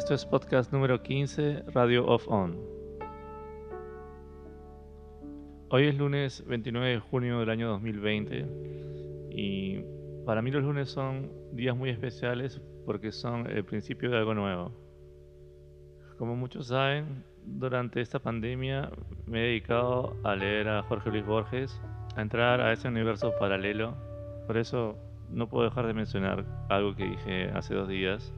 Esto es podcast número 15, Radio Off On. Hoy es lunes 29 de junio del año 2020 y para mí los lunes son días muy especiales porque son el principio de algo nuevo. Como muchos saben, durante esta pandemia me he dedicado a leer a Jorge Luis Borges, a entrar a ese universo paralelo. Por eso no puedo dejar de mencionar algo que dije hace dos días,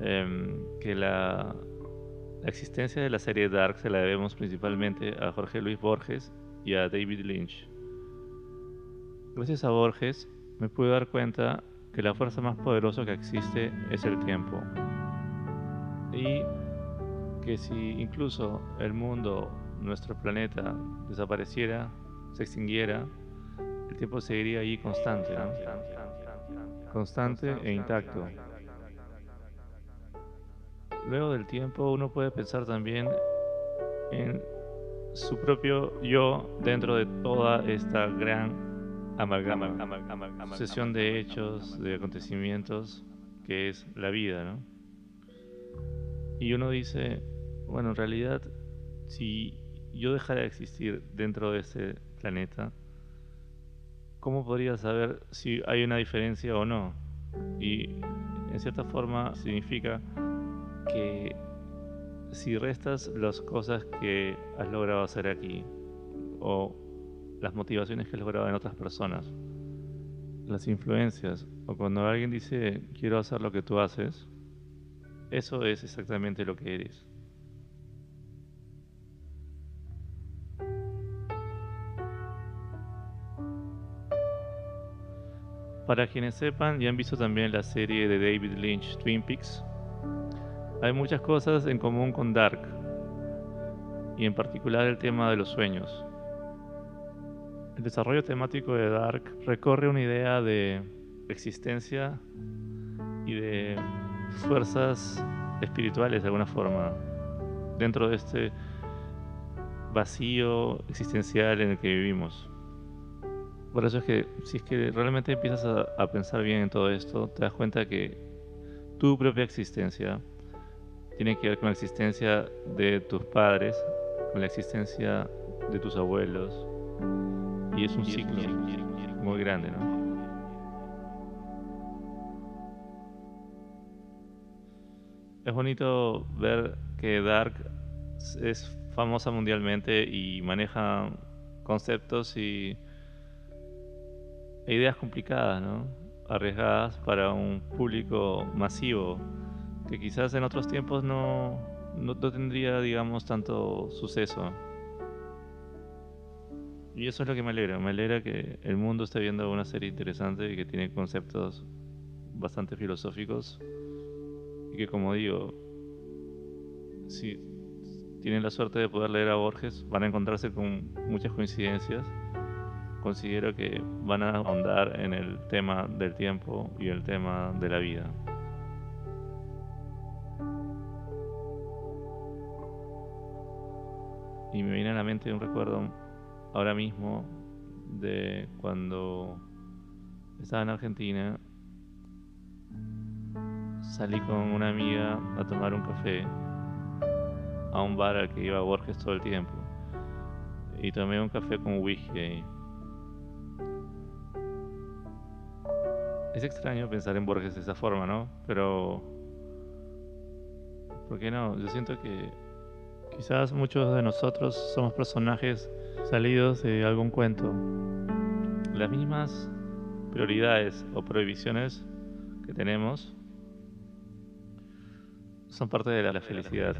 em, que la, existencia de la serie Dark se la debemos principalmente a Jorge Luis Borges y a David Lynch. Gracias a Borges me pude dar cuenta que la fuerza más poderosa que existe es el tiempo. Y que si incluso el mundo, nuestro planeta, desapareciera, se extinguiera, el tiempo seguiría ahí constante, constante e intacto. Luego del tiempo uno puede pensar también en su propio yo dentro de toda esta gran amalgama, sucesión de hechos, de acontecimientos que es la vida, ¿no? Y uno dice, bueno, en realidad, si yo dejara de existir dentro de ese planeta, ¿cómo podría saber si hay una diferencia o no? Y en cierta forma significa que si restas las cosas que has logrado hacer aquí o las motivaciones que has logrado en otras personas, las influencias o cuando alguien dice quiero hacer lo que tú haces, eso es exactamente lo que eres. Para quienes sepan y han visto también la serie de David Lynch, Twin Peaks, hay muchas cosas en común con Dark, y en particular el tema de los sueños. El desarrollo temático de Dark recorre una idea de existencia y de fuerzas espirituales de alguna forma dentro de este vacío existencial en el que vivimos. Por eso es que si es que realmente empiezas a, pensar bien en todo esto, te das cuenta que tu propia existencia tiene que ver con la existencia de tus padres, con la existencia de tus abuelos, y es un ciclo muy grande, ¿no? Es bonito ver que Dark es famosa mundialmente y maneja conceptos y ideas complicadas, ¿no? arriesgadas para un público masivo que quizás en otros tiempos no, no, tendría, digamos, tanto suceso. Y eso es lo que me alegra, me alegra que el mundo esté viendo una serie interesante y que tiene conceptos bastante filosóficos y que como digo, si tienen la suerte de poder leer a Borges van a encontrarse con muchas coincidencias considero que van a ahondar en el tema del tiempo y el tema de la vida. Y me viene a la mente un recuerdo ahora mismo de cuando estaba en Argentina. Salí con una amiga a tomar un café a un bar al que iba Borges todo el tiempo. Y tomé un café con whisky. Es extraño pensar en Borges de esa forma, ¿no? Pero... ¿Por qué no? Yo siento que quizás muchos de nosotros somos personajes salidos de algún cuento. Las mismas prioridades o prohibiciones que tenemos son parte de la felicidad.